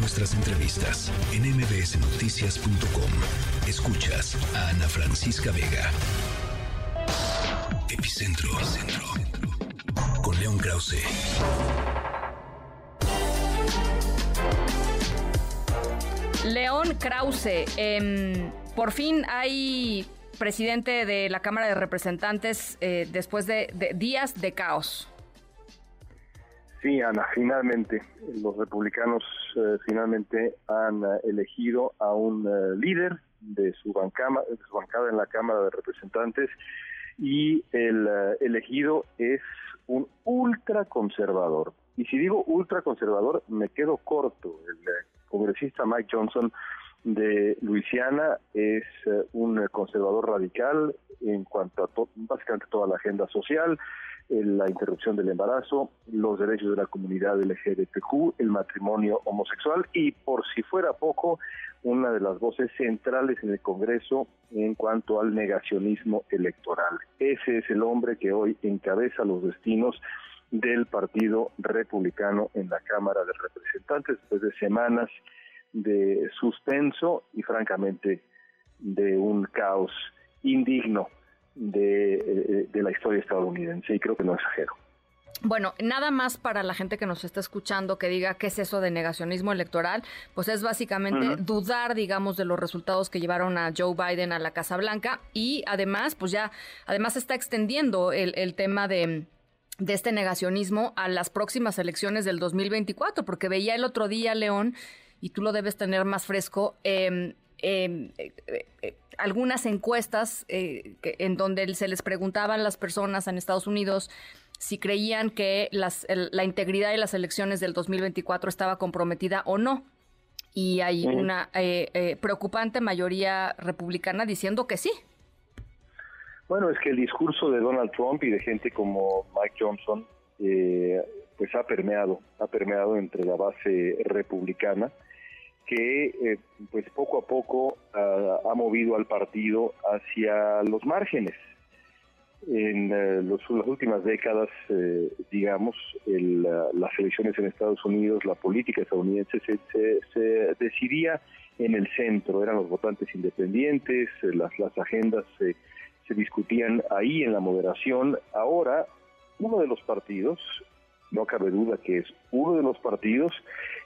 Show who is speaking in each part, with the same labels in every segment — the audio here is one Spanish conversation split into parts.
Speaker 1: nuestras entrevistas en mbsnoticias.com. Escuchas a Ana Francisca Vega. Epicentro. Epicentro. Con León Krause.
Speaker 2: León Krause, em, por fin hay presidente de la Cámara de Representantes eh, después de, días de caos.
Speaker 3: Sí, Ana, finalmente los republicanos eh, finalmente han eh, elegido a un líder de su, bancama, de su bancada en la Cámara de Representantes y el elegido es un ultraconservador. Y si digo ultraconservador, me quedo corto. El congresista Mike Johnson de Luisiana es eh, un conservador radical en cuanto a básicamente toda la agenda social, eh, la interrupción del embarazo, los derechos de la comunidad LGBTQ, el matrimonio homosexual y por si fuera poco, una de las voces centrales en el Congreso en cuanto al negacionismo electoral. Ese es el hombre que hoy encabeza los destinos del Partido Republicano en la Cámara de Representantes después de semanas de suspenso y francamente y creo que no exagero.
Speaker 2: Bueno, nada más para la gente que nos está escuchando que diga qué es eso de negacionismo electoral, pues es básicamente dudar, digamos, de los resultados que llevaron a Joe Biden a la Casa Blanca y además, pues ya, además está extendiendo el, el tema de de este negacionismo a las próximas elecciones del 2024, porque veía el otro día, León, y tú lo debes tener más fresco, em, em, eh, eh, algunas encuestas eh, en donde se les preguntaban las personas en Estados Unidos si creían que las, la integridad de las elecciones del 2024 estaba comprometida o no. Y hay una preocupante mayoría republicana diciendo que sí,
Speaker 3: bueno, es que el discurso de Donald Trump y de gente como Mike Johnson, eh, pues ha permeado, ha permeado entre la base republicana, que eh, pues poco a poco ha movido al partido hacia los márgenes. En eh, las últimas décadas, digamos, las elecciones en Estados Unidos, la política estadounidense se, decidía en el centro, eran los votantes independientes, las agendas se discutían ahí en la moderación. Ahora, uno de los partidos, no cabe duda que es uno de los partidos,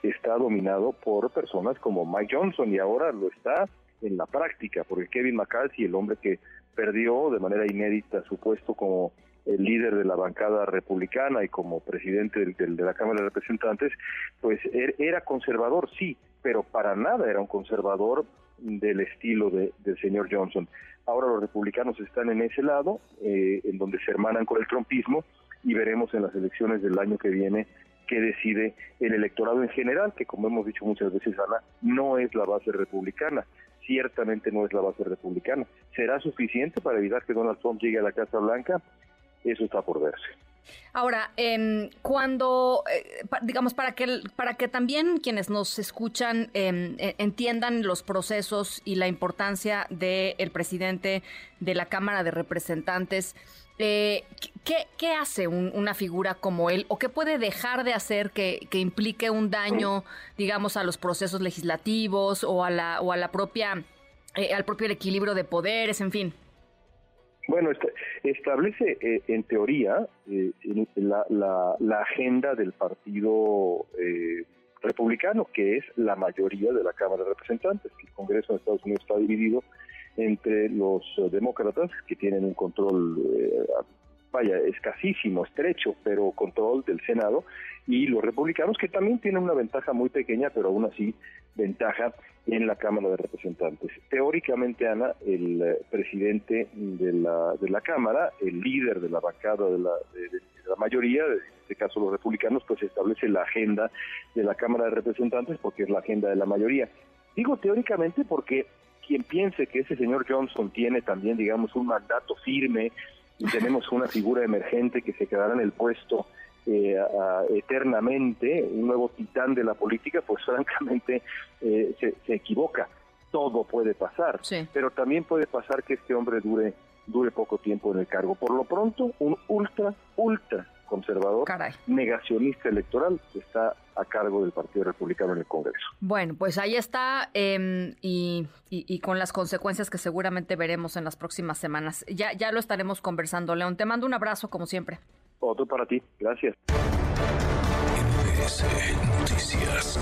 Speaker 3: está dominado por personas como Mike Johnson y ahora lo está en la práctica, porque Kevin McCarthy, el hombre que perdió de manera inédita su puesto como el líder de la bancada republicana y como presidente de la Cámara de Representantes, pues er, era conservador, sí, pero para nada era un conservador del estilo de, del señor Johnson. Ahora los republicanos están en ese lado, eh, en donde se hermanan con el trumpismo, y veremos en las elecciones del año que viene qué decide el electorado en general, que como hemos dicho muchas veces, Ana, no es la base republicana, ciertamente no es la base republicana. ¿Será suficiente para evitar que Donald Trump llegue a la Casa Blanca? Eso está por verse.
Speaker 2: Ahora, eh, cuando, eh, digamos, para que, para que también quienes nos escuchan em, e, entiendan los procesos y la importancia del presidente de la Cámara de Representantes, eh, ¿qué, hace una figura como él o qué puede dejar de hacer que, que, implique un daño, digamos, a los procesos legislativos o a la, o a la propia, eh, al propio equilibrio de poderes, en fin?
Speaker 3: Bueno, establece eh, en teoría eh, la, la, agenda del Partido eh, Republicano, que es la mayoría de la Cámara de Representantes. El Congreso de Estados Unidos está dividido entre los demócratas, que tienen un control, vaya, escasísimo, estrecho, pero control del Senado, y los republicanos, que también tienen una ventaja muy pequeña, pero aún así ventaja en la Cámara de Representantes. Teóricamente, Ana, el eh, presidente de la, de la Cámara, el líder de la bancada de la, de, la mayoría, en este caso los republicanos, pues establece la agenda de la Cámara de Representantes porque es la agenda de la mayoría. Digo teóricamente porque quien piense que ese señor Johnson tiene también, digamos, un mandato firme y tenemos una figura emergente que se quedará en el puesto eh, eternamente, un nuevo titán de la política, pues francamente eh, se, equivoca. Todo puede pasar, pero también puede pasar que este hombre dure dure poco tiempo en el cargo. Por lo pronto, un ultra, ultra conservador, negacionista electoral, está a cargo del Partido Republicano en el Congreso.
Speaker 2: Bueno, pues ahí está em, y, con las consecuencias que seguramente veremos en las próximas semanas. Ya, ya lo estaremos conversando. León, te mando un abrazo como siempre.
Speaker 3: Otro para ti. Gracias.
Speaker 1: Noticias.